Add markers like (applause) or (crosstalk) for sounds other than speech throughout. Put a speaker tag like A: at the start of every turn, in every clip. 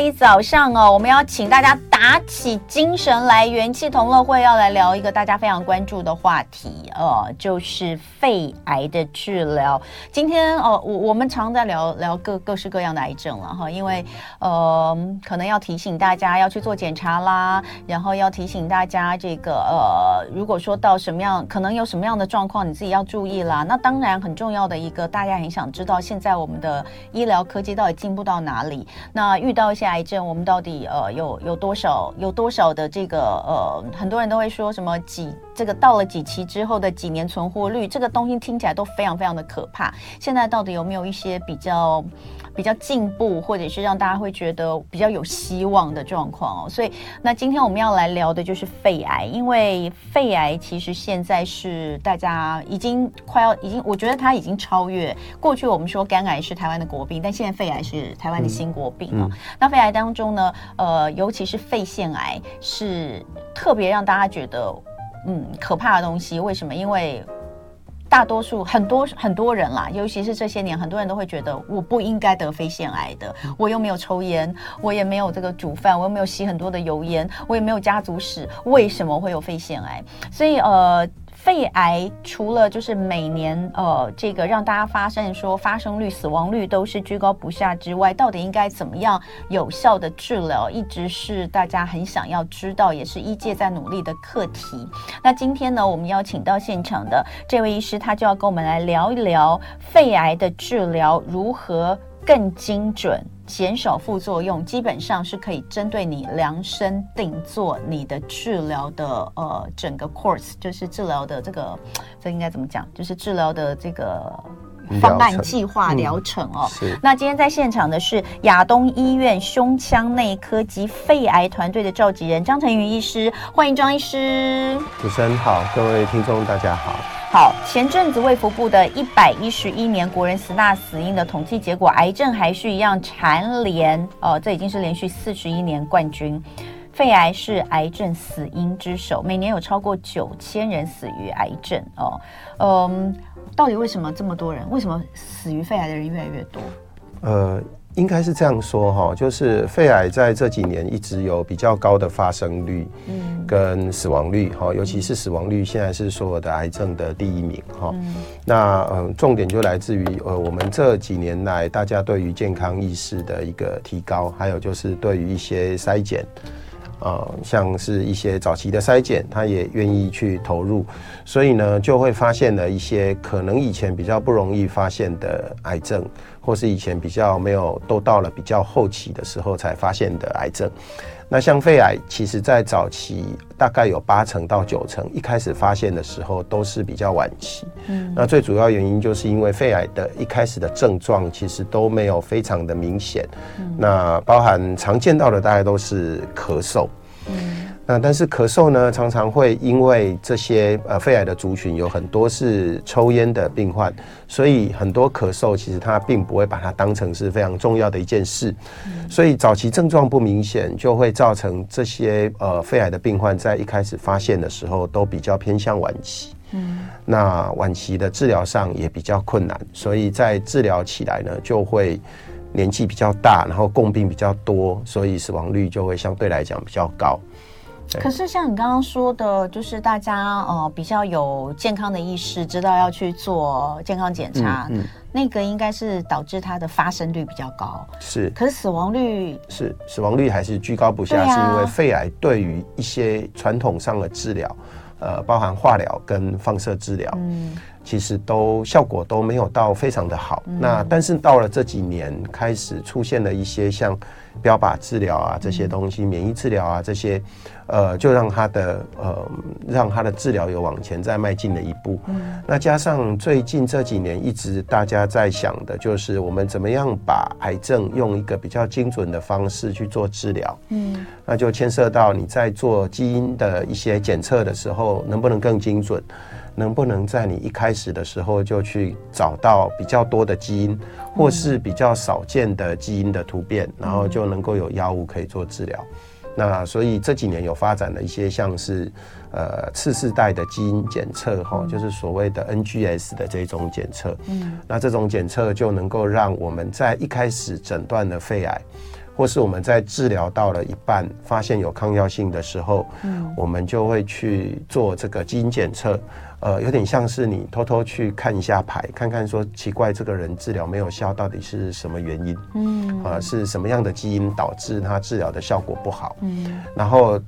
A: 一早上哦，我们要请大家打起精神来，元气同乐会要来聊一个大家非常关注的话题，呃，就是肺癌的治疗。今天哦，我我们常在聊聊各各式各样的癌症了哈，因为呃，可能要提醒大家要去做检查啦，然后要提醒大家这个呃，如果说到什么样，可能有什么样的状况，你自己要注意啦。那当然很重要的一个，大家很想知道，现在我们的医疗科技到底进步到哪里？那遇到一些癌症，我们到底呃有有多少有多少的这个呃，很多人都会说什么几这个到了几期之后的几年存活率，这个东西听起来都非常非常的可怕。现在到底有没有一些比较比较进步，或者是让大家会觉得比较有希望的状况哦？所以那今天我们要来聊的就是肺癌，因为肺癌其实现在是大家已经快要已经，我觉得它已经超越过去我们说肝癌是台湾的国病，但现在肺癌是台湾的新国病。嗯嗯、那肺癌当中呢，呃，尤其是肺腺癌是特别让大家觉得嗯可怕的东西。为什么？因为大多数很多很多人啦，尤其是这些年，很多人都会觉得我不应该得肺腺癌的。我又没有抽烟，我也没有这个煮饭，我又没有吸很多的油烟，我也没有家族史，为什么会有肺腺癌？所以呃。肺癌除了就是每年呃这个让大家发现说发生率、死亡率都是居高不下之外，到底应该怎么样有效的治疗，一直是大家很想要知道，也是医界在努力的课题。那今天呢，我们邀请到现场的这位医师，他就要跟我们来聊一聊肺癌的治疗如何更精准。减少副作用，基本上是可以针对你量身定做你的治疗的呃整个 course，就是治疗的这个这应该怎么讲？就是治疗的这个方案计划疗程哦。嗯、那今天在现场的是亚东医院胸腔内科及肺癌团队的召集人张成宇医师，欢迎张医师。
B: 主持人好，各位听众大家好。
A: 好，前阵子卫福部的一百一十一年国人十大死因的统计结果，癌症还是一样蝉联，哦、呃，这已经是连续四十一年冠军。肺癌是癌症死因之首，每年有超过九千人死于癌症哦。嗯，到底为什么这么多人？为什么死于肺癌的人越来越多？
B: 呃。应该是这样说哈，就是肺癌在这几年一直有比较高的发生率，嗯，跟死亡率哈，尤其是死亡率现在是所有的癌症的第一名哈。那嗯，重点就来自于呃，我们这几年来大家对于健康意识的一个提高，还有就是对于一些筛检。呃，像是一些早期的筛检，他也愿意去投入，所以呢，就会发现了一些可能以前比较不容易发现的癌症，或是以前比较没有，都到了比较后期的时候才发现的癌症。那像肺癌，其实在早期大概有八成到九成，一开始发现的时候都是比较晚期。嗯，那最主要原因就是因为肺癌的一开始的症状其实都没有非常的明显。嗯，那包含常见到的大概都是咳嗽。嗯。那但是咳嗽呢，常常会因为这些呃肺癌的族群有很多是抽烟的病患，所以很多咳嗽其实他并不会把它当成是非常重要的一件事，所以早期症状不明显，就会造成这些呃肺癌的病患在一开始发现的时候都比较偏向晚期，嗯，那晚期的治疗上也比较困难，所以在治疗起来呢就会年纪比较大，然后共病比较多，所以死亡率就会相对来讲比较高。
A: 可是像你刚刚说的，就是大家呃比较有健康的意识，知道要去做健康检查，嗯嗯、那个应该是导致它的发生率比较高。
B: 是，
A: 可是死亡率
B: 是死亡率还是居高不下，啊、是因为肺癌对于一些传统上的治疗，呃，包含化疗跟放射治疗，嗯，其实都效果都没有到非常的好。嗯、那但是到了这几年，开始出现了一些像。标靶治疗啊，这些东西，免疫治疗啊，这些，呃，就让他的呃，让他的治疗有往前再迈进了一步。嗯。那加上最近这几年一直大家在想的，就是我们怎么样把癌症用一个比较精准的方式去做治疗。嗯。那就牵涉到你在做基因的一些检测的时候，能不能更精准？能不能在你一开始的时候就去找到比较多的基因，或是比较少见的基因的突变，然后就能够有药物可以做治疗。那所以这几年有发展了一些像是呃次世代的基因检测哈，就是所谓的 NGS 的这种检测。嗯，那这种检测就能够让我们在一开始诊断的肺癌。或是我们在治疗到了一半，发现有抗药性的时候，嗯，我们就会去做这个基因检测。呃，有点像是你偷偷去看一下牌，看看说奇怪，这个人治疗没有效，到底是什么原因？嗯，啊，是什么样的基因导致他治疗的效果不好？嗯，然后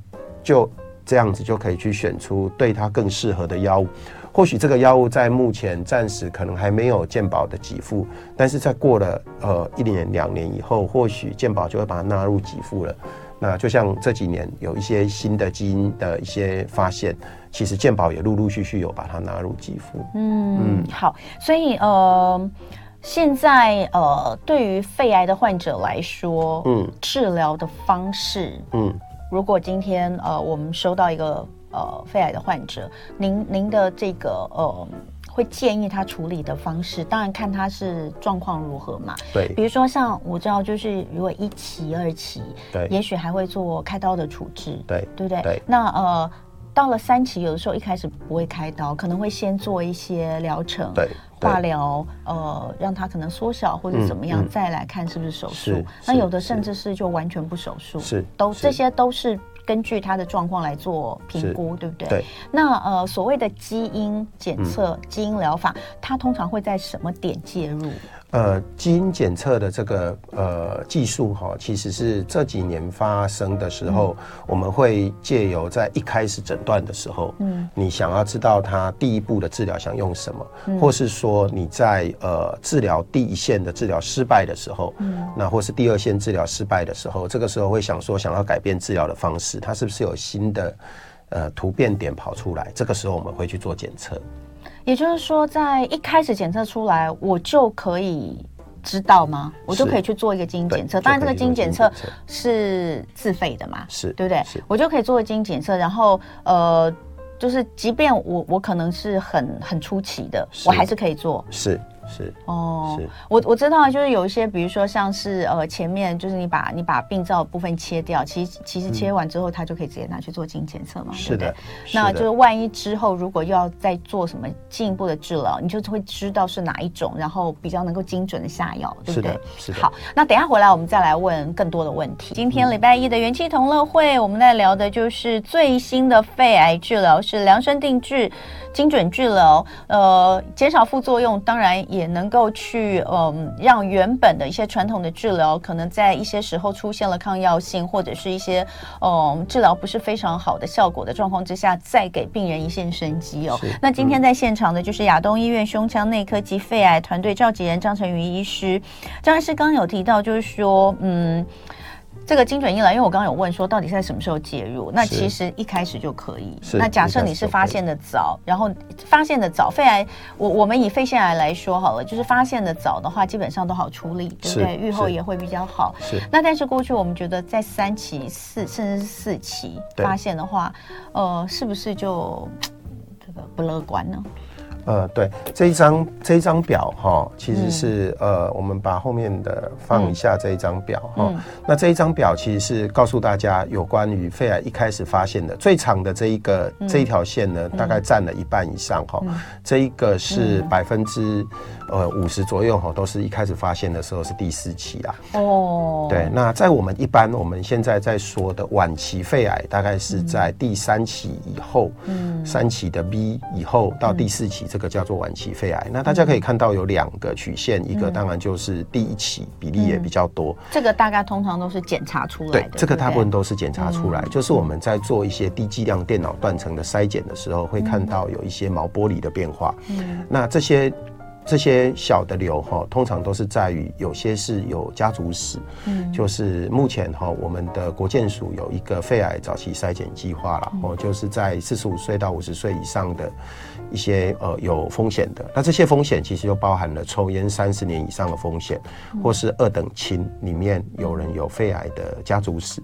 B: 就这样子就可以去选出对他更适合的药物。或许这个药物在目前暂时可能还没有健保的给付，但是在过了呃一年两年以后，或许健保就会把它纳入给付了。那就像这几年有一些新的基因的一些发现，其实健保也陆陆续续有把它纳入给付。
A: 嗯嗯，好，所以呃，现在呃，对于肺癌的患者来说，嗯，治疗的方式，嗯，如果今天呃，我们收到一个呃肺癌的患者，您您的这个呃。会建议他处理的方式，当然看他是状况如何嘛。
B: 对，
A: 比如说像我知道，就是如果一期、二期，对，也许还会做开刀的处置，对，对不对？对。那呃，到了三期，有的时候一开始不会开刀，可能会先做一些疗程，对，化疗，呃，让他可能缩小或者怎么样，嗯嗯、再来看是不是手术。那有的甚至是就完全不手术，是，都这些都是。根据他的状况来做评估，对不对？对。那呃，所谓的基因检测、嗯、基因疗法，它通常会在什么点介入？
B: 呃，基因检测的这个呃技术哈，其实是这几年发生的时候，嗯、我们会借由在一开始诊断的时候，嗯，你想要知道他第一步的治疗想用什么，嗯、或是说你在呃治疗第一线的治疗失败的时候，嗯，那或是第二线治疗失败的时候，这个时候会想说想要改变治疗的方式，它是不是有新的呃突变点跑出来？这个时候我们会去做检测。
A: 也就是说，在一开始检测出来，我就可以知道吗？我就可以去做一个基因检测。当然，这个基因检测是自费的嘛，是对不对？我就可以做个基因检测，然后呃，就是即便我我可能是很很出奇的，我还是可以做。是。是哦，是我我知道，就是有一些，比如说像是呃，前面就是你把你把病灶部分切掉，其实其实切完之后，它就可以直接拿去做基因检测嘛，是的？那就是万一之后如果又要再做什么进一步的治疗，你就会知道是哪一种，然后比较能够精准的下药，对不对？是的。好，那等一下回来我们再来问更多的问题。今天礼拜一的元气同乐会，我们在聊的就是最新的肺癌治疗是量身定制。精准治疗，呃，减少副作用，当然也能够去，嗯、呃，让原本的一些传统的治疗，可能在一些时候出现了抗药性，或者是一些，嗯、呃，治疗不是非常好的效果的状况之下，再给病人一线生机哦。那今天在现场的就是亚东医院胸腔内科及肺癌团队召集人张成云医师。张医师刚刚有提到，就是说，嗯。这个精准医疗，因为我刚刚有问说，到底在什么时候介入？那其实一开始就可以。那假设你是发现的早，然后发现的早，肺癌，我我们以肺腺癌来说好了，就是发现的早的话，基本上都好处理，对不对？预后也会比较好。是。那但是过去我们觉得，在三期、四甚至是四期发现的话，呃，是不是就这个不乐观呢？
B: 呃，对，这一张这一张表哈，其实是、嗯、呃，我们把后面的放一下这一张表哈。嗯、那这一张表其实是告诉大家有关于肺癌一开始发现的最长的这一个、嗯、这一条线呢，大概占了一半以上哈。嗯、这一个是百分之呃五十左右哈，都是一开始发现的时候是第四期啊。哦，对，那在我们一般我们现在在说的晚期肺癌，大概是在第三期以后，嗯，三期的 B 以后到第四期。这个叫做晚期肺癌，那大家可以看到有两个曲线，一个当然就是第一期比例也比较多。
A: 这个大概通常都是检查出来的。
B: 对，这个大部分都是检查出来，就是我们在做一些低剂量电脑断层的筛检的时候，会看到有一些毛玻璃的变化。嗯，那这些。这些小的瘤哈，通常都是在于有些是有家族史，嗯，就是目前哈，我们的国健署有一个肺癌早期筛检计划了，哦，就是在四十五岁到五十岁以上的一些呃有风险的，那这些风险其实就包含了抽烟三十年以上的风险，或是二等亲里面有人有肺癌的家族史，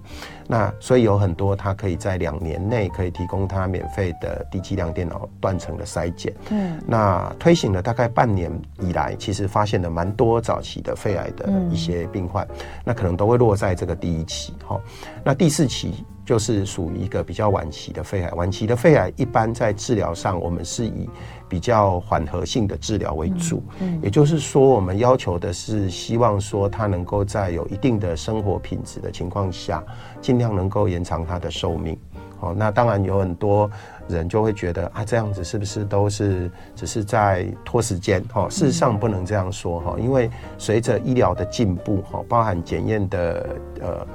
B: 那所以有很多他可以在两年内可以提供他免费的低剂量电脑断层的筛检，嗯，那推行了大概半年。以来，其实发现了蛮多早期的肺癌的一些病患，嗯、那可能都会落在这个第一期，哈，那第四期就是属于一个比较晚期的肺癌。晚期的肺癌一般在治疗上，我们是以比较缓和性的治疗为主，嗯，嗯，也就是说，我们要求的是希望说他能够在有一定的生活品质的情况下，尽量能够延长他的寿命。哦，那当然有很多人就会觉得啊，这样子是不是都是只是在拖时间？哈，事实上不能这样说哈，因为随着医疗的进步，哈，包含检验的呃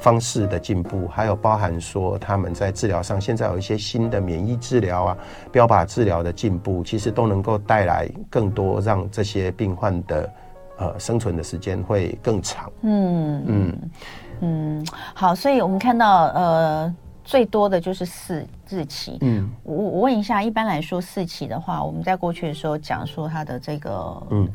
B: 方式的进步，还有包含说他们在治疗上，现在有一些新的免疫治疗啊、标靶治疗的进步，其实都能够带来更多让这些病患的呃生存的时间会更长。嗯
A: 嗯嗯，好，所以我们看到呃。最多的就是四四期。嗯，我我问一下，一般来说四期的话，我们在过去的时候讲说它的这个，嗯，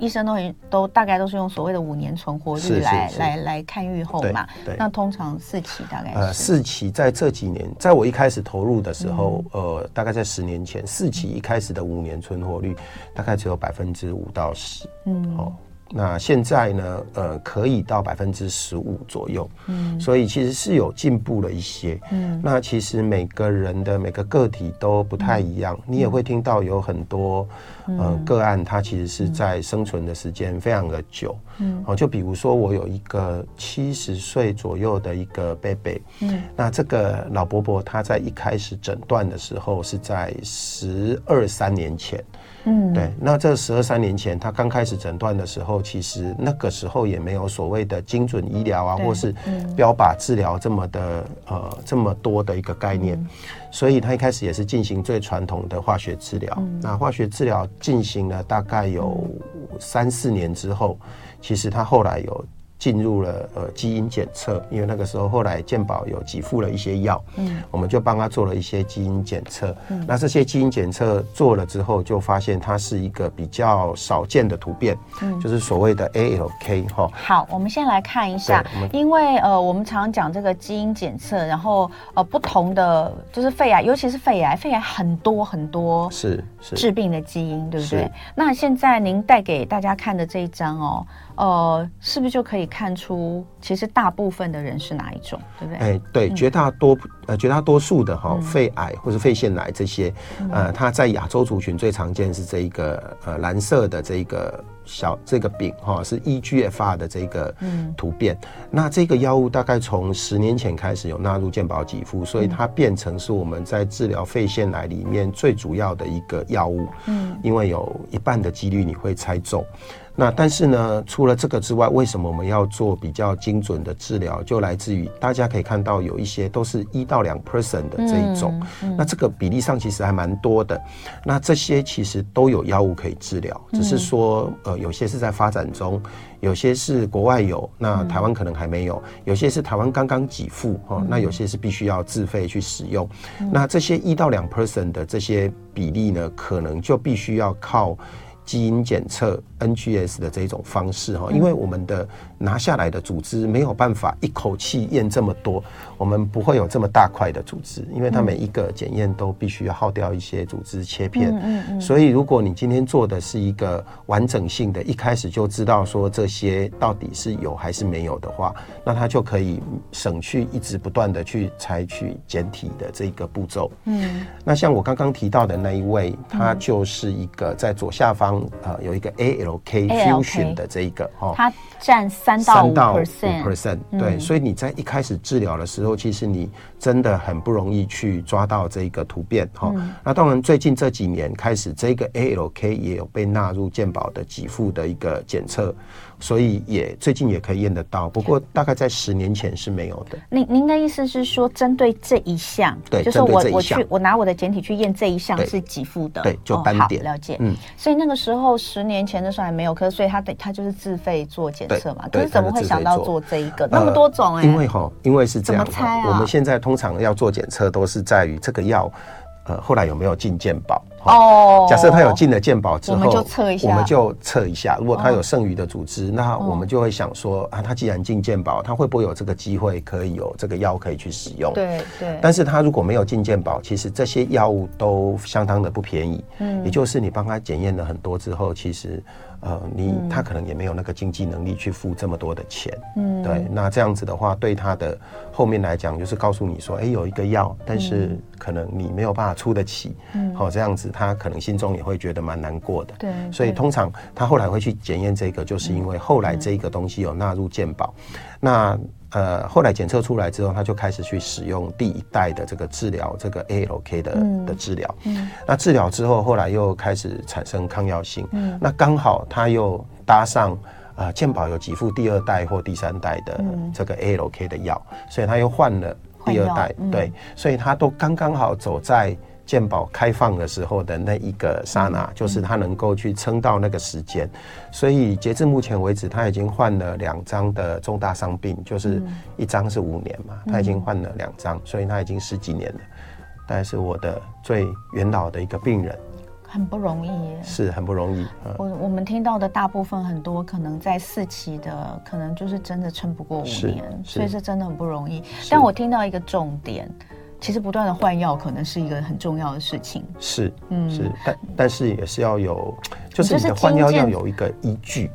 A: 医生都都大概都是用所谓的五年存活率来来来看预后嘛。那通常四期大概是呃
B: 四期在这几年，在我一开始投入的时候，嗯、呃，大概在十年前，四期一开始的五年存活率大概只有百分之五到十。嗯。哦。那现在呢？呃，可以到百分之十五左右，嗯，所以其实是有进步了一些，嗯。那其实每个人的每个个体都不太一样，嗯、你也会听到有很多，嗯、呃，个案，它其实是在生存的时间非常的久，嗯。哦，就比如说我有一个七十岁左右的一个贝贝，嗯，那这个老伯伯他在一开始诊断的时候是在十二三年前。嗯，对，那这十二三年前他刚开始诊断的时候，其实那个时候也没有所谓的精准医疗啊，或是标靶治疗这么的呃这么多的一个概念，所以他一开始也是进行最传统的化学治疗。那化学治疗进行了大概有三四年之后，其实他后来有。进入了呃基因检测，因为那个时候后来健保有给付了一些药，嗯，我们就帮他做了一些基因检测。嗯，那这些基因检测做了之后，就发现它是一个比较少见的突变，嗯，就是所谓的 ALK 哈。
A: 好，我们先来看一下，因为呃我们常讲这个基因检测，然后呃不同的就是肺癌，尤其是肺癌，肺癌很多很多是是致病的基因，对不对？那现在您带给大家看的这一张哦。呃，是不是就可以看出，其实大部分的人是哪一种，对不对？哎，
B: 对，嗯、绝大多呃绝大多数的哈、哦、肺癌或者肺腺癌这些，嗯、呃，它在亚洲族群最常见是这一个呃蓝色的这一个小这个饼哈、哦，是 EGFR 的这个突变。嗯、那这个药物大概从十年前开始有纳入健保给付，所以它变成是我们在治疗肺腺癌里面最主要的一个药物。嗯，因为有一半的几率你会猜中。那但是呢，除了这个之外，为什么我们要做比较精准的治疗？就来自于大家可以看到有一些都是一到两 percent 的这一种，嗯嗯、那这个比例上其实还蛮多的。那这些其实都有药物可以治疗，只是说呃有些是在发展中，有些是国外有，那台湾可能还没有，有些是台湾刚刚给付哦，那有些是必须要自费去使用。那这些一到两 percent 的这些比例呢，可能就必须要靠。基因检测 NGS 的这一种方式哈，因为我们的拿下来的组织没有办法一口气验这么多，我们不会有这么大块的组织，因为它每一个检验都必须要耗掉一些组织切片。嗯嗯。所以如果你今天做的是一个完整性的，一开始就知道说这些到底是有还是没有的话，那它就可以省去一直不断的去采取检体的这个步骤。嗯。那像我刚刚提到的那一位，他就是一个在左下方。呃，有一个 ALK fusion 的这一个哦，
A: 它占三到五 percent，
B: 对，所以你在一开始治疗的时候，其实你真的很不容易去抓到这个突变哈。那当然，最近这几年开始，这个 ALK 也有被纳入健保的给付的一个检测。所以也最近也可以验得到，不过大概在十年前是没有的。
A: 您您的意思是说，针对这一项，对，就是我我去我拿我的简体去验这一项是给付的，
B: 对，就单点、
A: 哦、了解。嗯，所以那个时候十年前的时候还没有，可是所以他得他就是自费做检测嘛。可是怎么会想到做这一个那么多种哎、欸？
B: 因为哈，因为是这样？我们现在通常要做检测都是在于这个药。呃，后来有没有进健保？
A: 哦，
B: 假设他有进了健保之后，
A: 我们就测一下，
B: 我们就测一下。如果他有剩余的组织，那我们就会想说啊，他既然进健保，他会不会有这个机会可以有这个药可以去使用？
A: 对对。
B: 但是他如果没有进健保，其实这些药物都相当的不便宜。嗯，也就是你帮他检验了很多之后，其实。呃，你他可能也没有那个经济能力去付这么多的钱，嗯，对，那这样子的话，对他的后面来讲，就是告诉你说，哎，有一个药，但是可能你没有办法出得起，嗯，好，这样子他可能心中也会觉得蛮难过的，对，所以通常他后来会去检验这个，就是因为后来这个东西有纳入健保，那。呃，后来检测出来之后，他就开始去使用第一代的这个治疗，这个 ALK 的、嗯、的治疗。嗯，那治疗之后，后来又开始产生抗药性。嗯，那刚好他又搭上呃健保有给付第二代或第三代的这个 ALK 的药，嗯、所以他又换了第二代。嗯、对，所以他都刚刚好走在。健保开放的时候的那一个刹那，就是他能够去撑到那个时间，所以截至目前为止，他已经换了两张的重大伤病，就是一张是五年嘛，他已经换了两张，所以他已经十几年了，但是我的最元老的一个病人，
A: 很不容易耶，
B: 是很不容易。
A: 我我们听到的大部分很多可能在四期的，可能就是真的撑不过五年，所以是真的很不容易。但我听到一个重点。其实不断的换药可能是一个很重要的事情。
B: 是，嗯，是，但但是也是要有，就是你的换药要有一个依据。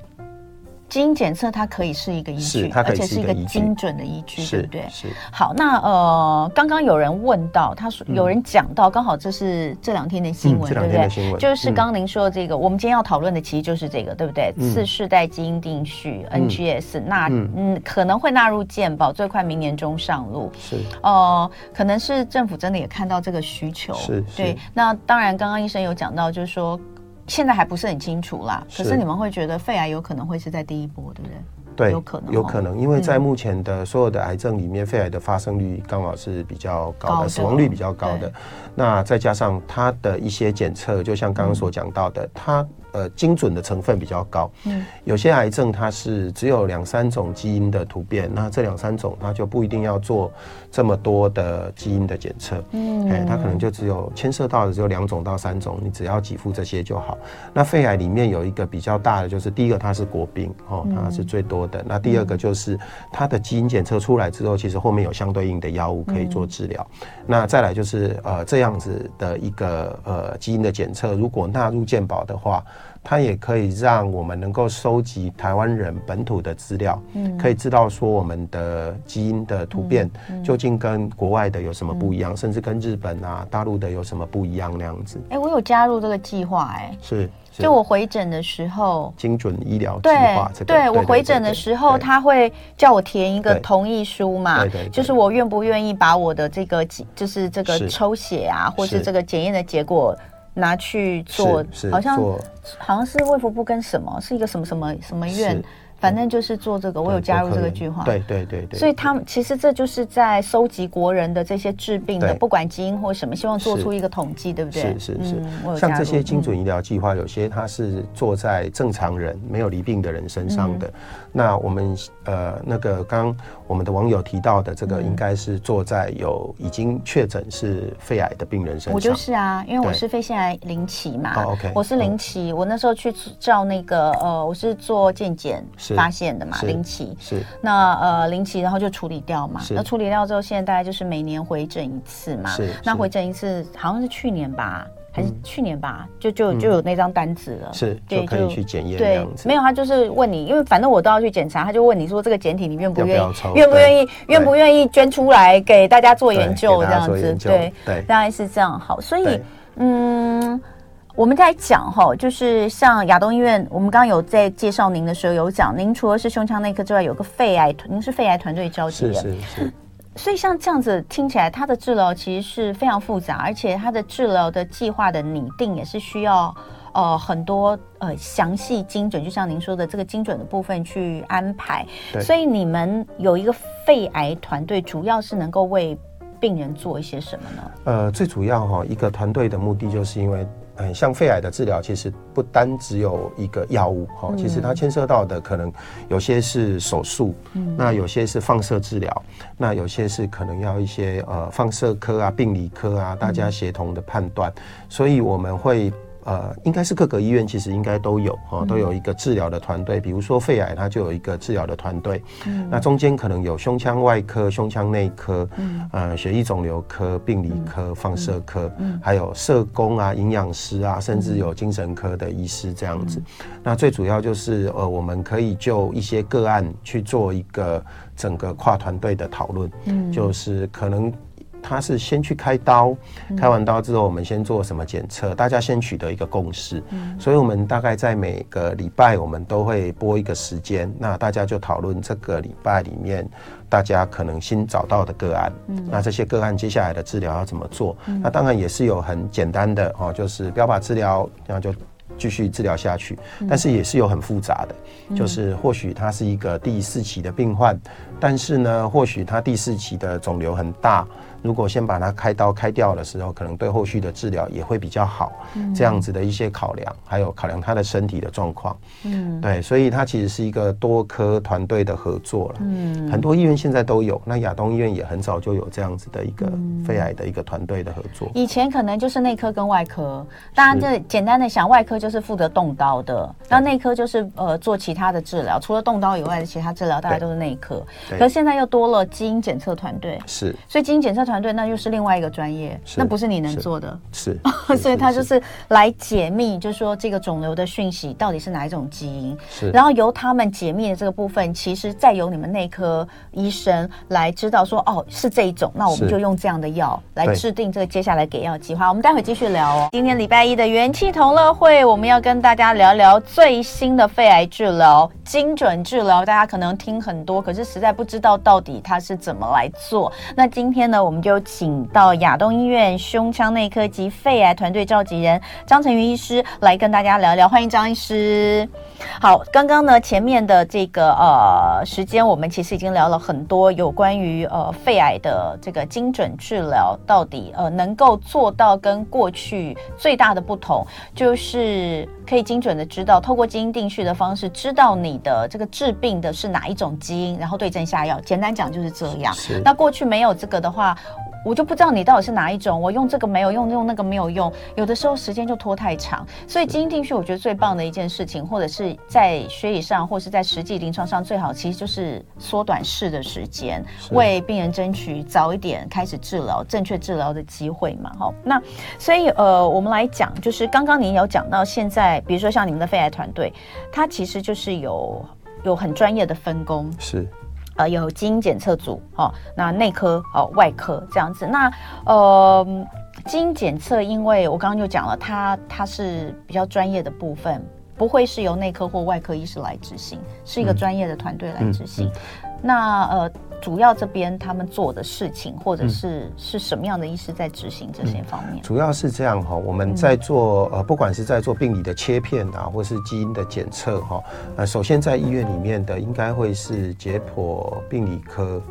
A: 基因检测它可以是一个依据，而且是一个精准的依据，对不对？
B: 是。
A: 好，那呃，刚刚有人问到，他说有人讲到，刚好这是这两天的新闻，对不对？就是刚刚您说的这个，我们今天要讨论的其实就是这个，对不对？次世代基因定序 NGS，那嗯可能会纳入健保，最快明年中上路。
B: 是。
A: 哦，可能是政府真的也看到这个需求，
B: 是。
A: 对。那当然，刚刚医生有讲到，就是说。现在还不是很清楚啦，可是你们会觉得肺癌有可能会是在第一波，对不对？
B: 对，
A: 有可能，
B: 有可能，因为在目前的所有的癌症里面，肺癌的发生率刚好是比较高的，死亡率比较高的。那再加上它的一些检测，就像刚刚所讲到的，它。呃，精准的成分比较高。嗯，有些癌症它是只有两三种基因的突变，那这两三种它就不一定要做这么多的基因的检测。嗯，哎，它可能就只有牵涉到的只有两种到三种，你只要给付这些就好。那肺癌里面有一个比较大的，就是第一个它是国病哦，它是最多的。那第二个就是它的基因检测出来之后，其实后面有相对应的药物可以做治疗。那再来就是呃这样子的一个呃基因的检测，如果纳入健保的话。它也可以让我们能够收集台湾人本土的资料，嗯，可以知道说我们的基因的突变究竟跟国外的有什么不一样，甚至跟日本啊、大陆的有什么不一样那样子。
A: 哎，我有加入这个计划，哎，
B: 是，
A: 就我回诊的时候，
B: 精准医疗计划，这个，
A: 对我回诊的时候，他会叫我填一个同意书嘛，对对，就是我愿不愿意把我的这个就是这个抽血啊，或是。这个检验的结果。拿去做，好像好像是卫福部跟什么，是一个什么什么什么院。反正就是做这个，我有加入这个计划。
B: 对对对对。
A: 所以他们其实这就是在收集国人的这些治病的，不管基因或什么，希望做出一个统计，对不对？
B: 是是是。像这些精准医疗计划，有些它是做在正常人没有离病的人身上的。那我们呃那个刚我们的网友提到的这个，应该是做在有已经确诊是肺癌的病人身上。
A: 我就是啊，因为我是肺腺癌零期嘛。OK。我是零期，我那时候去照那个呃，我是做健检。发现的嘛，零期
B: 是
A: 那呃零期，然后就处理掉嘛。那处理掉之后，现在大概就是每年回诊一次嘛。那回诊一次，好像是去年吧，还是去年吧，就就就有那张单子了。
B: 是，就可以去检验。对，
A: 没有他就是问你，因为反正我都要去检查，他就问你说这个检体你愿不愿意，愿不愿意，愿不愿意捐出来给大家做研究这样子。对对，大概是这样。好，所以嗯。我们在讲哈，就是像亚东医院，我们刚刚有在介绍您的时候有讲，您除了是胸腔内科之外，有个肺癌，您是肺癌团队召集人。是是是。所以像这样子听起来，它的治疗其实是非常复杂，而且它的治疗的计划的拟定也是需要呃很多呃详细精准，就像您说的这个精准的部分去安排。对。所以你们有一个肺癌团队，主要是能够为病人做一些什么呢？
B: 呃，最主要哈，一个团队的目的就是因为。嗯，像肺癌的治疗，其实不单只有一个药物哈，其实它牵涉到的可能有些是手术，嗯，那有些是放射治疗，那有些是可能要一些呃放射科啊、病理科啊，大家协同的判断，所以我们会。呃，应该是各个医院其实应该都有哈，都有一个治疗的团队。比如说肺癌，它就有一个治疗的团队。嗯，那中间可能有胸腔外科、胸腔内科，嗯，呃，血液肿瘤科、病理科、放射科，嗯，还有社工啊、营养师啊，甚至有精神科的医师这样子。那最主要就是呃，我们可以就一些个案去做一个整个跨团队的讨论。嗯，就是可能。他是先去开刀，开完刀之后，我们先做什么检测？大家先取得一个共识。所以，我们大概在每个礼拜，我们都会播一个时间，那大家就讨论这个礼拜里面大家可能新找到的个案。那这些个案接下来的治疗要怎么做？那当然也是有很简单的哦，就是标靶治疗，然后就继续治疗下去。但是也是有很复杂的，就是或许他是一个第四期的病患，但是呢，或许他第四期的肿瘤很大。如果先把它开刀开掉的时候，可能对后续的治疗也会比较好。嗯，这样子的一些考量，还有考量他的身体的状况。嗯，对，所以它其实是一个多科团队的合作了。嗯，很多医院现在都有，那亚东医院也很早就有这样子的一个肺癌的一个团队的合作。
A: 以前可能就是内科跟外科，当然这简单的想，外科就是负责动刀的，那内科就是呃做其他的治疗，除了动刀以外的其他治疗，大概都是内科。可是现在又多了基因检测团队，
B: 是，
A: 所以基因检测团。团队那又是另外一个专业，那不是你能做的，
B: 是，(laughs)
A: 所以他就是来解密，就是说这个肿瘤的讯息到底是哪一种基因，
B: 是，
A: 然后由他们解密的这个部分，其实再由你们内科医生来知道说，哦，是这一种，那我们就用这样的药来制定这个接下来给药计划。我们待会继续聊哦。今天礼拜一的元气同乐会，我们要跟大家聊聊最新的肺癌治疗，精准治疗。大家可能听很多，可是实在不知道到底它是怎么来做。那今天呢，我们。就请到亚东医院胸腔内科及肺癌团队召集人张成云医师来跟大家聊聊，欢迎张医师。好，刚刚呢前面的这个呃时间，我们其实已经聊了很多有关于呃肺癌的这个精准治疗，到底呃能够做到跟过去最大的不同，就是可以精准的知道，透过基因定序的方式，知道你的这个治病的是哪一种基因，然后对症下药。简单讲就是这样。那过去没有这个的话。我就不知道你到底是哪一种，我用这个没有用，用那个没有用，有的时候时间就拖太长。所以基因定序，我觉得最棒的一件事情，或者是在学理上，或是在实际临床上，最好其实就是缩短试的时间，为病人争取早一点开始治疗、正确治疗的机会嘛。好，那所以呃，我们来讲，就是刚刚您有讲到，现在比如说像你们的肺癌团队，它其实就是有有很专业的分工，
B: 是。
A: 呃，有基因检测组，哦，那内科哦，外科这样子。那呃，基因检测，因为我刚刚就讲了，它它是比较专业的部分，不会是由内科或外科医师来执行，是一个专业的团队来执行。嗯嗯嗯、那呃。主要这边他们做的事情，或者是是什么样的医师在执行这些方面？
B: 嗯、主要是这样哈，我们在做呃，不管是在做病理的切片啊，或是基因的检测哈，呃，首先在医院里面的应该会是解剖病理科。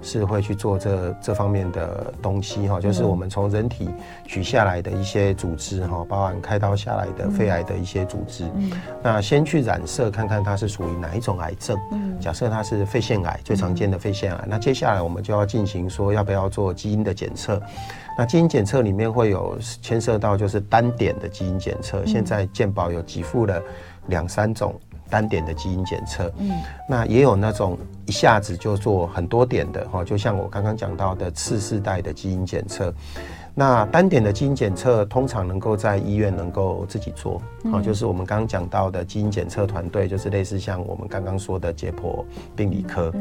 B: 是会去做这这方面的东西哈，就是我们从人体取下来的一些组织哈，包含开刀下来的肺癌的一些组织。嗯，那先去染色看看它是属于哪一种癌症。嗯，假设它是肺腺癌，最常见的肺腺癌，那接下来我们就要进行说要不要做基因的检测。那基因检测里面会有牵涉到就是单点的基因检测，现在健保有给付了两三种。单点的基因检测，嗯，那也有那种一下子就做很多点的哈，就像我刚刚讲到的次世代的基因检测。那单点的基因检测通常能够在医院能够自己做，好，就是我们刚刚讲到的基因检测团队，就是类似像我们刚刚说的解剖病理科。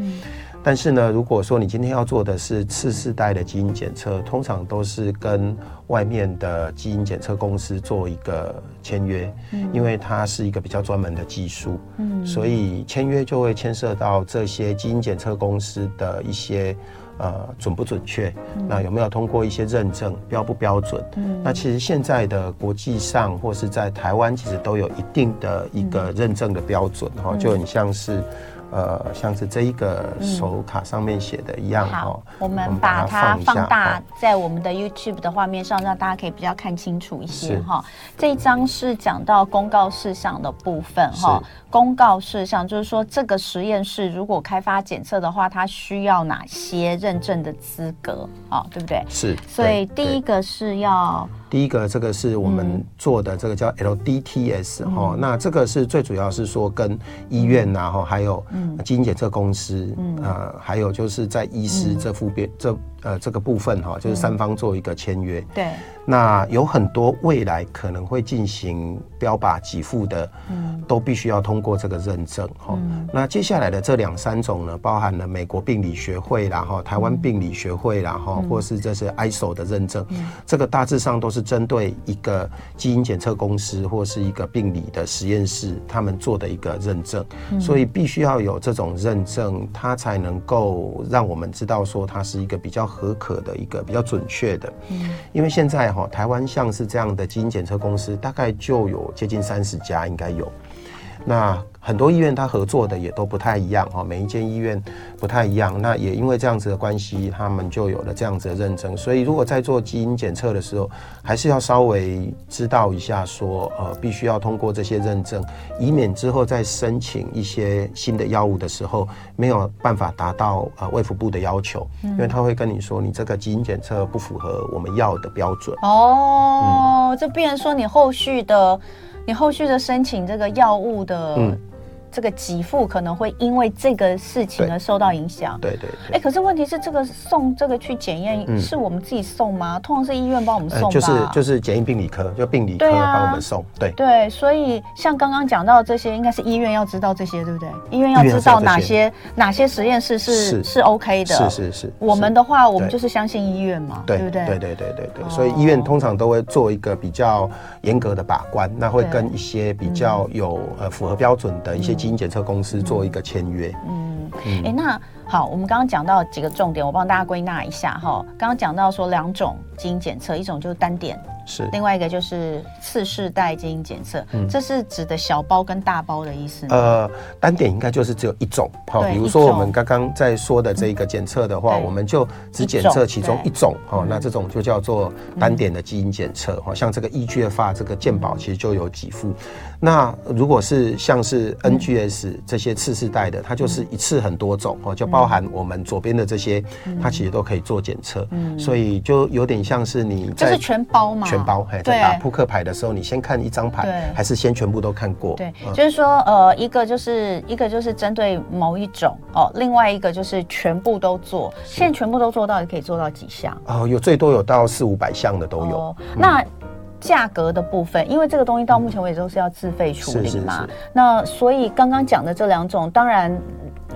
B: 但是呢，如果说你今天要做的是次世代的基因检测，通常都是跟外面的基因检测公司做一个签约，因为它是一个比较专门的技术，所以签约就会牵涉到这些基因检测公司的一些呃准不准确，那有没有通过一些认证，标不标准？那其实现在的国际上或是在台湾，其实都有一定的一个认证的标准哈，就很像是。呃，像是这一个手卡上面写的一样哈、
A: 嗯。我们把它放大在我们的 YouTube 的画面上，让大家可以比较看清楚一些哈。这一张是讲到公告事项的部分哈。公告事项就是说，这个实验室如果开发检测的话，它需要哪些认证的资格啊？对不对？
B: 是。
A: 所以第一个是要。
B: 第一个，这个是我们做的，这个叫 LDTS 哈、嗯，那这个是最主要是说跟医院然后，还有基因检测公司，嗯，呃，还有就是在医师这副边这。呃，这个部分哈，就是三方做一个签约。嗯、对。那有很多未来可能会进行标靶给付的，嗯，都必须要通过这个认证哈、嗯。那接下来的这两三种呢，包含了美国病理学会啦哈，台湾病理学会啦哈，或是这是 ISO 的认证、嗯，这个大致上都是针对一个基因检测公司或是一个病理的实验室，他们做的一个认证。嗯、所以必须要有这种认证，它才能够让我们知道说它是一个比较。合可的一个比较准确的，嗯，因为现在哈，台湾像是这样的基因检测公司，大概就有接近三十家，应该有，那。很多医院它合作的也都不太一样哈，每一间医院不太一样。那也因为这样子的关系，他们就有了这样子的认证。所以如果在做基因检测的时候，还是要稍微知道一下说，呃，必须要通过这些认证，以免之后再申请一些新的药物的时候，没有办法达到呃卫福部的要求，因为他会跟你说，你这个基因检测不符合我们要的标准。
A: 哦，这变成说你后续的，你后续的申请这个药物的。嗯这个给付可能会因为这个事情而受到影响。
B: 对对对。
A: 哎，可是问题是，这个送这个去检验是我们自己送吗？通常是医院帮我们送吧？
B: 就是就是检验病理科，就病理科帮我们送。对
A: 对，所以像刚刚讲到这些，应该是医院要知道这些，对不对？医院要知道哪些哪些实验室是是 OK 的。
B: 是是是。
A: 我们的话，我们就是相信医院嘛，对不对？
B: 对对对对对。所以医院通常都会做一个比较严格的把关，那会跟一些比较有呃符合标准的一些。基因检测公司做一个签约。嗯，哎、嗯欸，那好，我们刚刚讲到几个重点，我帮大家归纳一下哈。刚刚讲到说两种基因检测，一种就是单点。是另外一个就是次世代基因检测，嗯，这是指的小包跟大包的意思。呃，单点应该就是只有一种，好，比如说我们刚刚在说的这个检测的话，我们就只检测其中一种，哈，那这种就叫做单点的基因检测，哈，像这个 EGFR 这个健保其实就有几副。那如果是像是 NGS 这些次世代的，它就是一次很多种，哦，就包含我们左边的这些，它其实都可以做检测，嗯，所以就有点像是你
A: 就是全包嘛。
B: 全包，在打扑克牌的时候，你先看一张牌，还是先全部都看过？
A: 对，就是说，呃，一个就是一个就是针对某一种哦，另外一个就是全部都做。现在全部都做到，你可以做到几项？
B: 哦，有最多有到四五百项的都有。
A: 哦，那价格的部分，因为这个东西到目前为止都是要自费处理嘛，那所以刚刚讲的这两种，当然。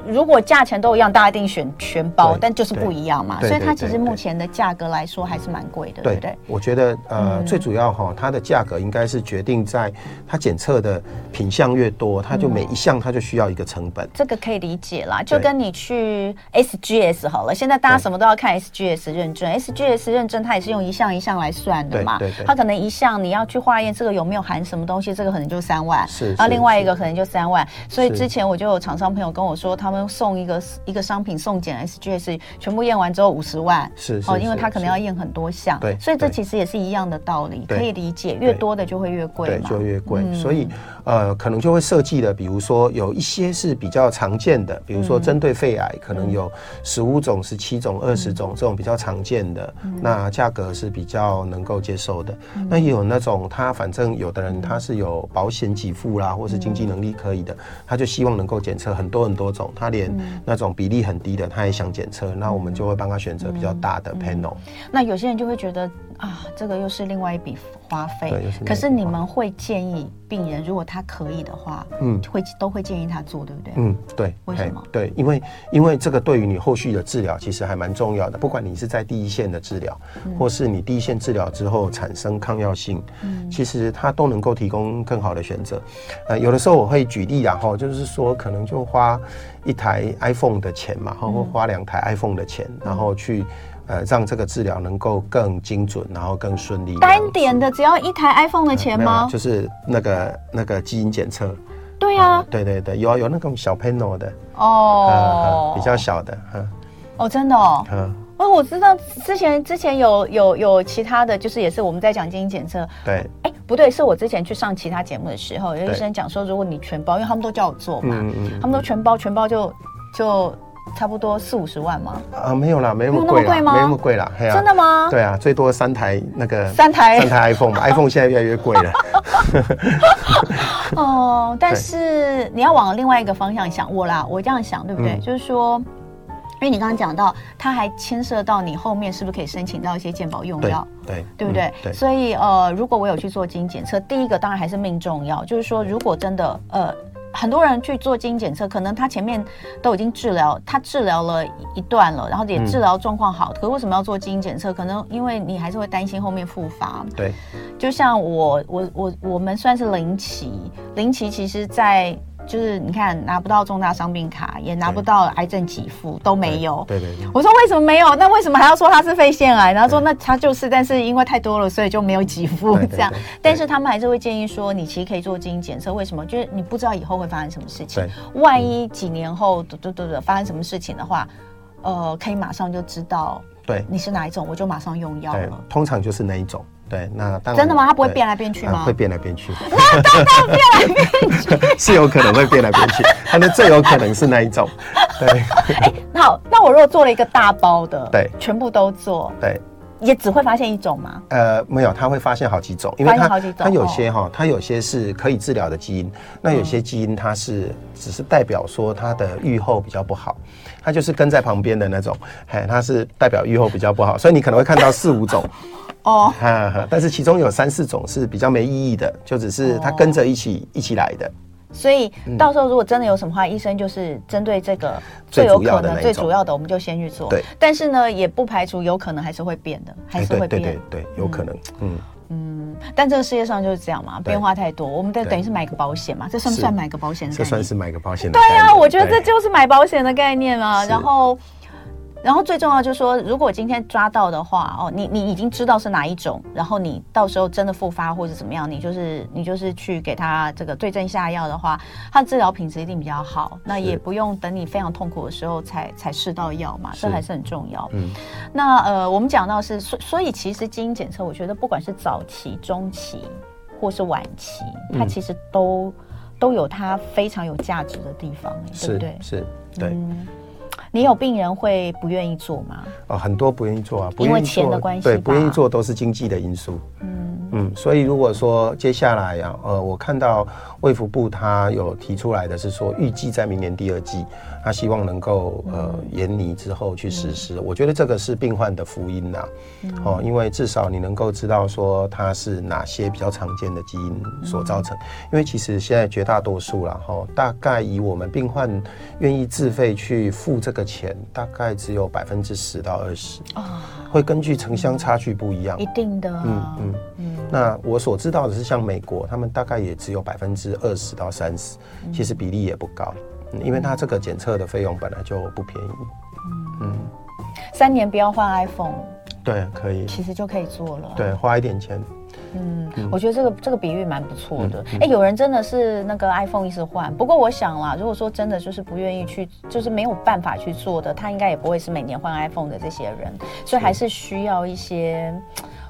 A: 如果价钱都一样，大家一定选全包，但就是不一样嘛，所以它其实目前的价格来说还是蛮贵的，对不对？
B: 我觉得呃，嗯、最主要哈，它的价格应该是决定在它检测的品项越多，它就每一项它就需要一个成本。嗯、这个
A: 可以理解啦，就跟你去 SGS 好了，现在大家什么都要看 SGS 认证，SGS 认证它也是用一项一项来算的嘛，它可能一项你要去化验这个有没有含什么东西，这个可能就三万，是，然后另外一个可能就三万，所以之前我就有厂商朋友跟我说他。他们送一个一个商品送检 SGS，全部验完之后五十万，
B: 是哦，
A: 因为他可能要验很多项，
B: 对，
A: 所以这其实也是一样的道理，可以理解，越多的就会越贵，
B: 对，就越贵，嗯、所以呃，可能就会设计的，比如说有一些是比较常见的，比如说针对肺癌，可能有十五种、十七种、二十种这种比较常见的，嗯、那价格是比较能够接受的。嗯、那也有那种他反正有的人他是有保险给付啦，或是经济能力可以的，他就希望能够检测很多很多种。他连那种比例很低的，他也想检测，那我们就会帮他选择比较大的 panel。
A: 那有些人就会觉得啊，这个又是另外一笔花费。可是你们会建议病人，如果他可以的话，嗯，会都会建议他做，对不对？
B: 嗯，对。
A: 为什么？
B: 对，因为因为这个对于你后续的治疗其实还蛮重要的。不管你是在第一线的治疗，或是你第一线治疗之后产生抗药性，嗯，其实它都能够提供更好的选择。呃，有的时候我会举例，然后就是说，可能就花。一台 iPhone 的钱嘛，然后花两台 iPhone 的钱，然后去呃让这个治疗能够更精准，然后更顺利。
A: 单点的只要一台 iPhone 的钱吗？
B: 就是那个那个基因检测。
A: 对啊，
B: 对对对，有有那种小 panel 的。
A: 哦，
B: 比较小的，嗯，
A: 哦，真的哦，嗯。哦，我知道之前之前有有有其他的就是也是我们在讲基因检测，
B: 对，
A: 哎，不对，是我之前去上其他节目的时候，有医生讲说，如果你全包，因为他们都叫我做嘛，嗯嗯，他们都全包，全包就就差不多四五十万吗。
B: 啊，没有啦，没那么贵吗？没那么贵啦，
A: 真的吗？
B: 对啊，最多三台那个
A: 三台
B: 三台 iPhone 嘛，(laughs) iPhone 现在越来越贵了。(laughs)
A: 哦，但是你要往另外一个方向想，我啦，我这样想，对不对？就是说。因为你刚刚讲到，它还牵涉到你后面是不是可以申请到一些健保用药，
B: 对，
A: 对不对？嗯、对。所以呃，如果我有去做基因检测，第一个当然还是命重要，就是说，如果真的呃，很多人去做基因检测，可能他前面都已经治疗，他治疗了一段了，然后也治疗状况好，嗯、可是为什么要做基因检测？可能因为你还是会担心后面复发。
B: 对。
A: 就像我我我我们算是零期，零期其实，在。就是你看拿不到重大伤病卡，也拿不到癌症给付，都没有。
B: 对对对。
A: 我说为什么没有？那为什么还要说他是肺腺癌？然后说那他就是，但是因为太多了，所以就没有给付 (laughs) 这样。但是他们还是会建议说，你其实可以做基因检测。为什么？就是你不知道以后会发生什么事情。万一几年后，对对对，发生什么事情的话，呃，可以马上就知道。对。你是哪一种，我就马上用药了。
B: 通常就是那一种。对，那当然
A: 真的吗？它不会变来变去吗？
B: 会变来变去。
A: 那 (laughs) 当然变来变去，(laughs)
B: 是有可能会变来变去，但是最有可能是那一种。对。(laughs)
A: 哎，好，那我如果做了一个大包的，
B: 对，
A: 全部都做，
B: 对，
A: 也只会发现一种吗？
B: 呃，没有，它会发现好几种，因为它它有些哈，它有些是可以治疗的基因，那有些基因它是只是代表说它的预后比较不好，它就是跟在旁边的那种，嘿，它是代表预后比较不好，所以你可能会看到四五种。哦，(laughs) 但是其中有三四种是比较没意义的，就只是它跟着一起、哦、一起来的。
A: 所以到时候如果真的有什么话，嗯、医生就是针对这个最有可能、最主要的，我们就先去做。对，但是呢，也不排除有可能还是会变的，还是会变。对对对，
B: 对，有可能。嗯
A: 嗯，但这个世界上就是这样嘛，变化太多，我们得等于是买个保险嘛，这算不算买个保险？
B: 这算是买个保险。
A: 对啊，我觉得这就是买保险的概念啊，然后。然后最重要就是说，如果今天抓到的话，哦，你你已经知道是哪一种，然后你到时候真的复发或者怎么样，你就是你就是去给他这个对症下药的话，他的治疗品质一定比较好。那也不用等你非常痛苦的时候才才试到药嘛，这还是很重要。嗯，那呃，我们讲到是，所所以其实基因检测，我觉得不管是早期、中期或是晚期，它其实都、嗯、都有它非常有价值的地方，对不对？
B: 是，对。嗯
A: 你有病人会不愿意做吗？
B: 哦，很多不愿意做啊，不
A: 因为钱的关系，
B: 对，不愿意做都是经济的因素。嗯嗯，所以如果说接下来啊，呃，我看到卫福部他有提出来的是说，预计在明年第二季。他希望能够呃研拟之后去实施，嗯、我觉得这个是病患的福音呐、哦，因为至少你能够知道说它是哪些比较常见的基因所造成，嗯、因为其实现在绝大多数了哈，大概以我们病患愿意自费去付这个钱，大概只有百分之十到二十啊，会根据城乡差距不一样，
A: 一定的、啊，嗯嗯。
B: 嗯，那我所知道的是像美国，他们大概也只有百分之二十到三十，其实比例也不高。因为它这个检测的费用本来就不便宜，
A: 嗯，三年不要换 iPhone，
B: 对，可以，
A: 其实就可以做了，
B: 对，花一点钱，
A: 嗯，嗯。我觉得这个这个比喻蛮不错的。哎、嗯，嗯、有人真的是那个 iPhone 一直换，不过我想啦，如果说真的就是不愿意去，就是没有办法去做的，他应该也不会是每年换 iPhone 的这些人，所以还是需要一些。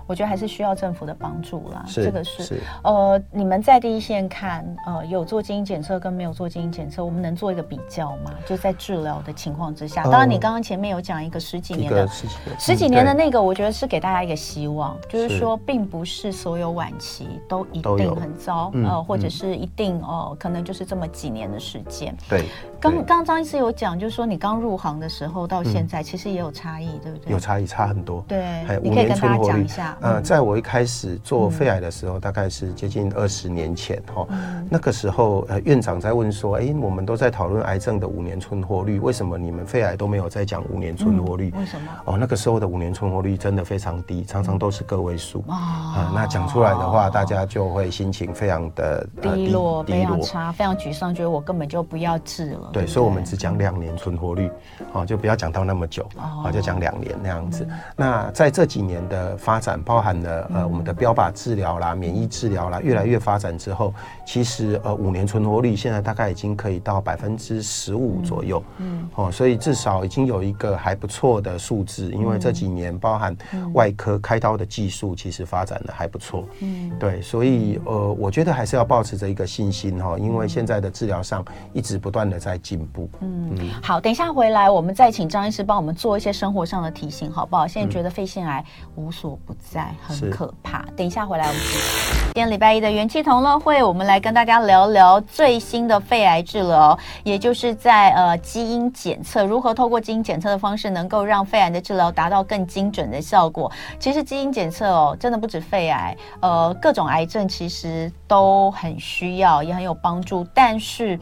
A: 我觉得还是需要政府的帮助啦，是这个是，是呃，你们在第一线看，呃，有做基因检测跟没有做基因检测，我们能做一个比较吗？就在治疗的情况之下，当然你刚刚前面有讲一个十几年的十几，年的那个，我觉得是给大家一个希望，嗯、就是说，并不是所有晚期都一定很糟，呃，或者是一定哦、呃，可能就是这么几年的时间。
B: 对，
A: 刚刚刚张医师有讲，就是说你刚入行的时候到现在，其实也有差异，对不对？
B: 有差异，差很多。
A: 对，你可以跟大家讲一下。
B: 呃，在我一开始做肺癌的时候，嗯、大概是接近二十年前哈。嗯、那个时候，呃，院长在问说：“哎、欸，我们都在讨论癌症的五年存活率，为什么你们肺癌都没有在讲五年存活率？
A: 嗯、为什么？
B: 哦，那个时候的五年存活率真的非常低，常常都是个位数啊、呃。那讲出来的话，大家就会心情非常的、
A: 呃、低落，低落非常差，非常沮丧，觉得我根本就不要治了。
B: 对，所以我们只讲两年存活率，哦，就不要讲到那么久，啊、哦，就讲两年那样子。嗯、那在这几年的发展包含了呃我们的标靶治疗啦、免疫治疗啦，越来越发展之后，其实呃五年存活率现在大概已经可以到百分之十五左右，嗯，哦，所以至少已经有一个还不错的数字，因为这几年包含外科开刀的技术其实发展的还不错，嗯，对，所以呃我觉得还是要保持着一个信心哈，因为现在的治疗上一直不断的在进步，嗯，
A: 好，等一下回来我们再请张医师帮我们做一些生活上的提醒，好不好？现在觉得肺腺癌无所不在，很可怕。等一下回来我们今天礼拜一的元气同乐会，我们来跟大家聊聊最新的肺癌治疗，也就是在呃基因检测，如何透过基因检测的方式，能够让肺癌的治疗达到更精准的效果。其实基因检测哦，真的不止肺癌，呃，各种癌症其实都很需要，也很有帮助。但是，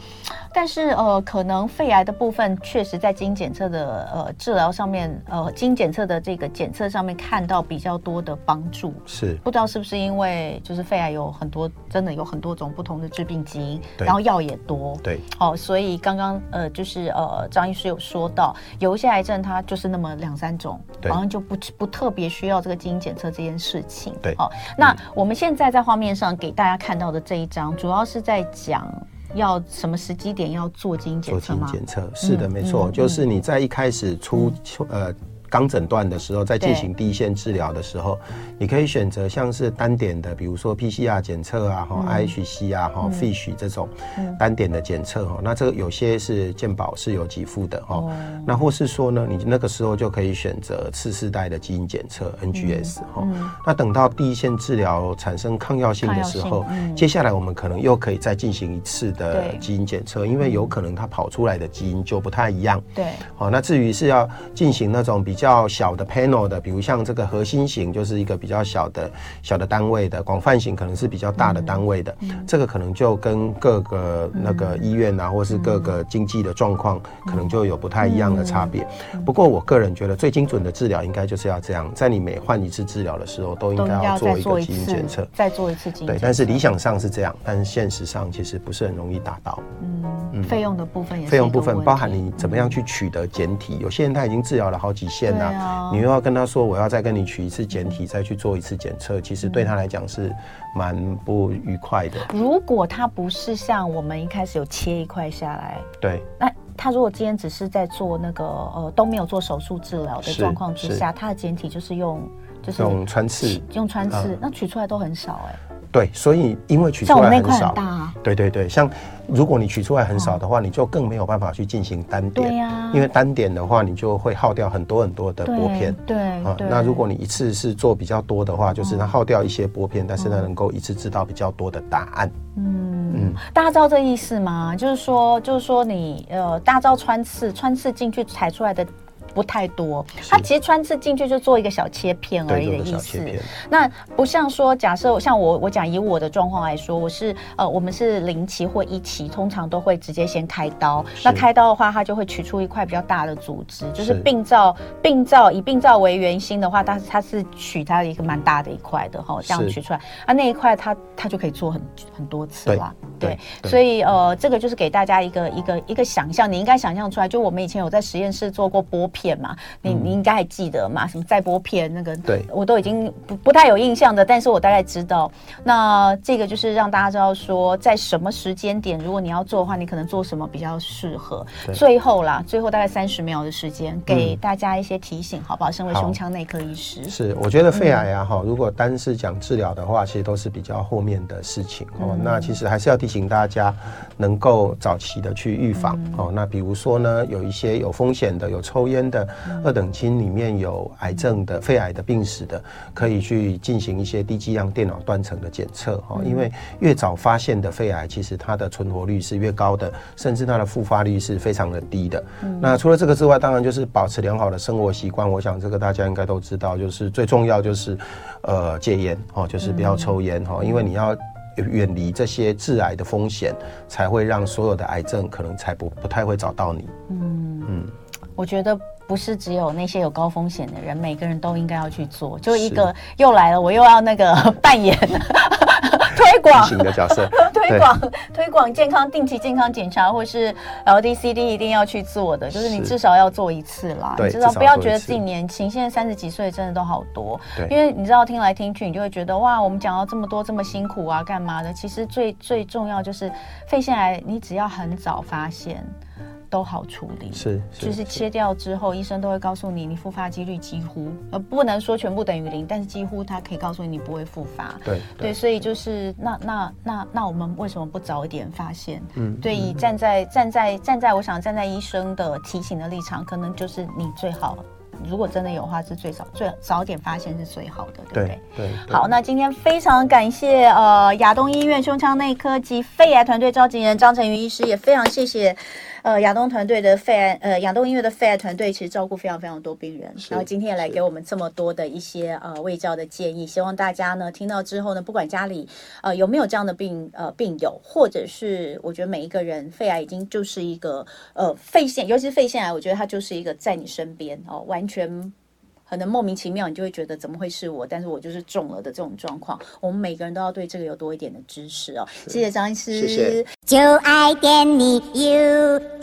A: 但是呃，可能肺癌的部分，确实在基因检测的呃治疗上面，呃，基因检测的这个检测上面看到比较多的帮助。
B: 是，
A: 不知道是不是因为就是肺癌有很多，真的有很多种不同的致病基因，然后药也多，
B: 对，
A: 哦，所以刚刚呃就是呃张医师有说到，有一些癌症它就是那么两三种，好像就不不特别需要这个基因检测这件事情。
B: 对，
A: 哦，那我们现在在画面上给大家看到的这一张，主要是在讲。要什么时机点要做基因检测吗？
B: 做基因检测是的，没错，就是你在一开始出呃。刚诊断的时候，在进行第一线治疗的时候，你可以选择像是单点的，比如说 PCR 检测啊，哈、嗯、IHC 啊，哈、嗯、FISH 这种单点的检测哈。嗯、那这个有些是健保是有给付的哈。嗯、那或是说呢，你那个时候就可以选择次世代的基因检测 NGS 哈。嗯、那等到第一线治疗产生抗药性的时候，嗯、接下来我们可能又可以再进行一次的基因检测，因为有可能它跑出来的基因就不太一样。对。好，那至于是要进行那种比比较小的 panel 的，比如像这个核心型，就是一个比较小的小的单位的；广泛型可能是比较大的单位的。这个可能就跟各个那个医院啊，嗯、或是各个经济的状况，可能就有不太一样的差别。嗯、不过我个人觉得，最精准的治疗应该就是要这样，在你每换一次治疗的时候，都应该要做一个基因检测，
A: 再做一次基因检。
B: 对，但是理想上是这样，但是现实上其实不是很容易达到。
A: 嗯，费用的部分也是。
B: 费用部分包含你怎么样去取得简体，有些人他已经治疗了好几线。啊、你又要跟他说，我要再跟你取一次检体，再去做一次检测，其实对他来讲是蛮不愉快的。
A: 如果他不是像我们一开始有切一块下来，
B: 对，
A: 那他如果今天只是在做那个呃都没有做手术治疗的状况之下，他的简体就是用就是
B: 用穿刺，
A: 用穿刺，嗯、那取出来都很少哎、欸。
B: 对，所以因为取出来很少，
A: 很大啊、
B: 对对对，像如果你取出来很少的话，哦、你就更没有办法去进行单点，因为单点的话，你就会耗掉很多很多的玻片，
A: 对，啊，
B: 那如果你一次是做比较多的话，就是它耗掉一些玻片，嗯、但是它能够一次知道比较多的答案，
A: 嗯。嗯，大家知道这意思吗？就是说，就是说你呃，大招穿刺，穿刺进去采出来的。不太多，它其实穿刺进去就做一个小切片而已的意思。那不像说，假设像我我讲以我的状况来说，我是呃我们是零期或一期，通常都会直接先开刀。那开刀的话，它就会取出一块比较大的组织，就是病灶病灶以病灶为圆心的话，但是它是取它的一个蛮大的一块的哈，这样取出来啊那一块它它就可以做很很多次了。对，所以呃这个就是给大家一个一个一个想象，你应该想象出来，就我们以前有在实验室做过玻片。片嘛，你你应该还记得嘛？什么再播片那个，对我都已经不不太有印象的，但是我大概知道。那这个就是让大家知道说，在什么时间点，如果你要做的话，你可能做什么比较适合。最后啦，最后大概三十秒的时间，给大家一些提醒，好不好？身为胸腔内科医师，
B: 是我觉得肺癌啊，哈，如果单是讲治疗的话，其实都是比较后面的事情哦。嗯、那其实还是要提醒大家，能够早期的去预防哦。嗯、那比如说呢，有一些有风险的，有抽烟。的二等亲里面有癌症的肺癌的病史的，可以去进行一些低剂量电脑断层的检测哈，因为越早发现的肺癌，其实它的存活率是越高的，甚至它的复发率是非常的低的。那除了这个之外，当然就是保持良好的生活习惯，我想这个大家应该都知道，就是最重要就是呃戒烟哦，就是不要抽烟哈，因为你要远离这些致癌的风险，才会让所有的癌症可能才不不太会找到你。嗯嗯，
A: 我觉得。不是只有那些有高风险的人，每个人都应该要去做。就一个又来了，我又要那个 (laughs) 扮演 (laughs) 推广型的角色，(laughs) 推广推广健康定期健康检查，或是 LDCD 一定要去做的，就是你至少要做一次啦。你知道，不要觉得自己年轻，现在三十几岁真的都好多。对，因为你知道听来听去，你就会觉得哇，我们讲到这么多这么辛苦啊，干嘛的？其实最最重要就是肺腺癌，你只要很早发现。都好处理，
B: 是，
A: 就是切掉之后，医生都会告诉你，你复发几率几乎呃不能说全部等于零，但是几乎他可以告诉你，你不会复发。
B: 对对，
A: 对，所以就是那那那那我们为什么不早一点发现？嗯，对，以站在站在站在我想站在医生的提醒的立场，可能就是你最好。如果真的有的话，是最早最早点发现是最好的，对不对？对。好，那今天非常感谢呃亚东医院胸腔内科及肺癌团队召集人张成宇医师，也非常谢谢呃亚东团队的肺癌呃亚东医院的肺癌团队，其实照顾非常非常多病人，然后今天也来给我们这么多的一些呃卫教的建议，希望大家呢听到之后呢，不管家里呃有没有这样的病呃病友，或者是我觉得每一个人肺癌已经就是一个呃肺腺，尤其是肺腺癌，我觉得它就是一个在你身边哦完。全可能莫名其妙，你就会觉得怎么会是我？但是我就是中了的这种状况。我们每个人都要对这个有多一点的知识哦。谢谢张医师。
B: 谢谢。
C: 就爱点你 UFO。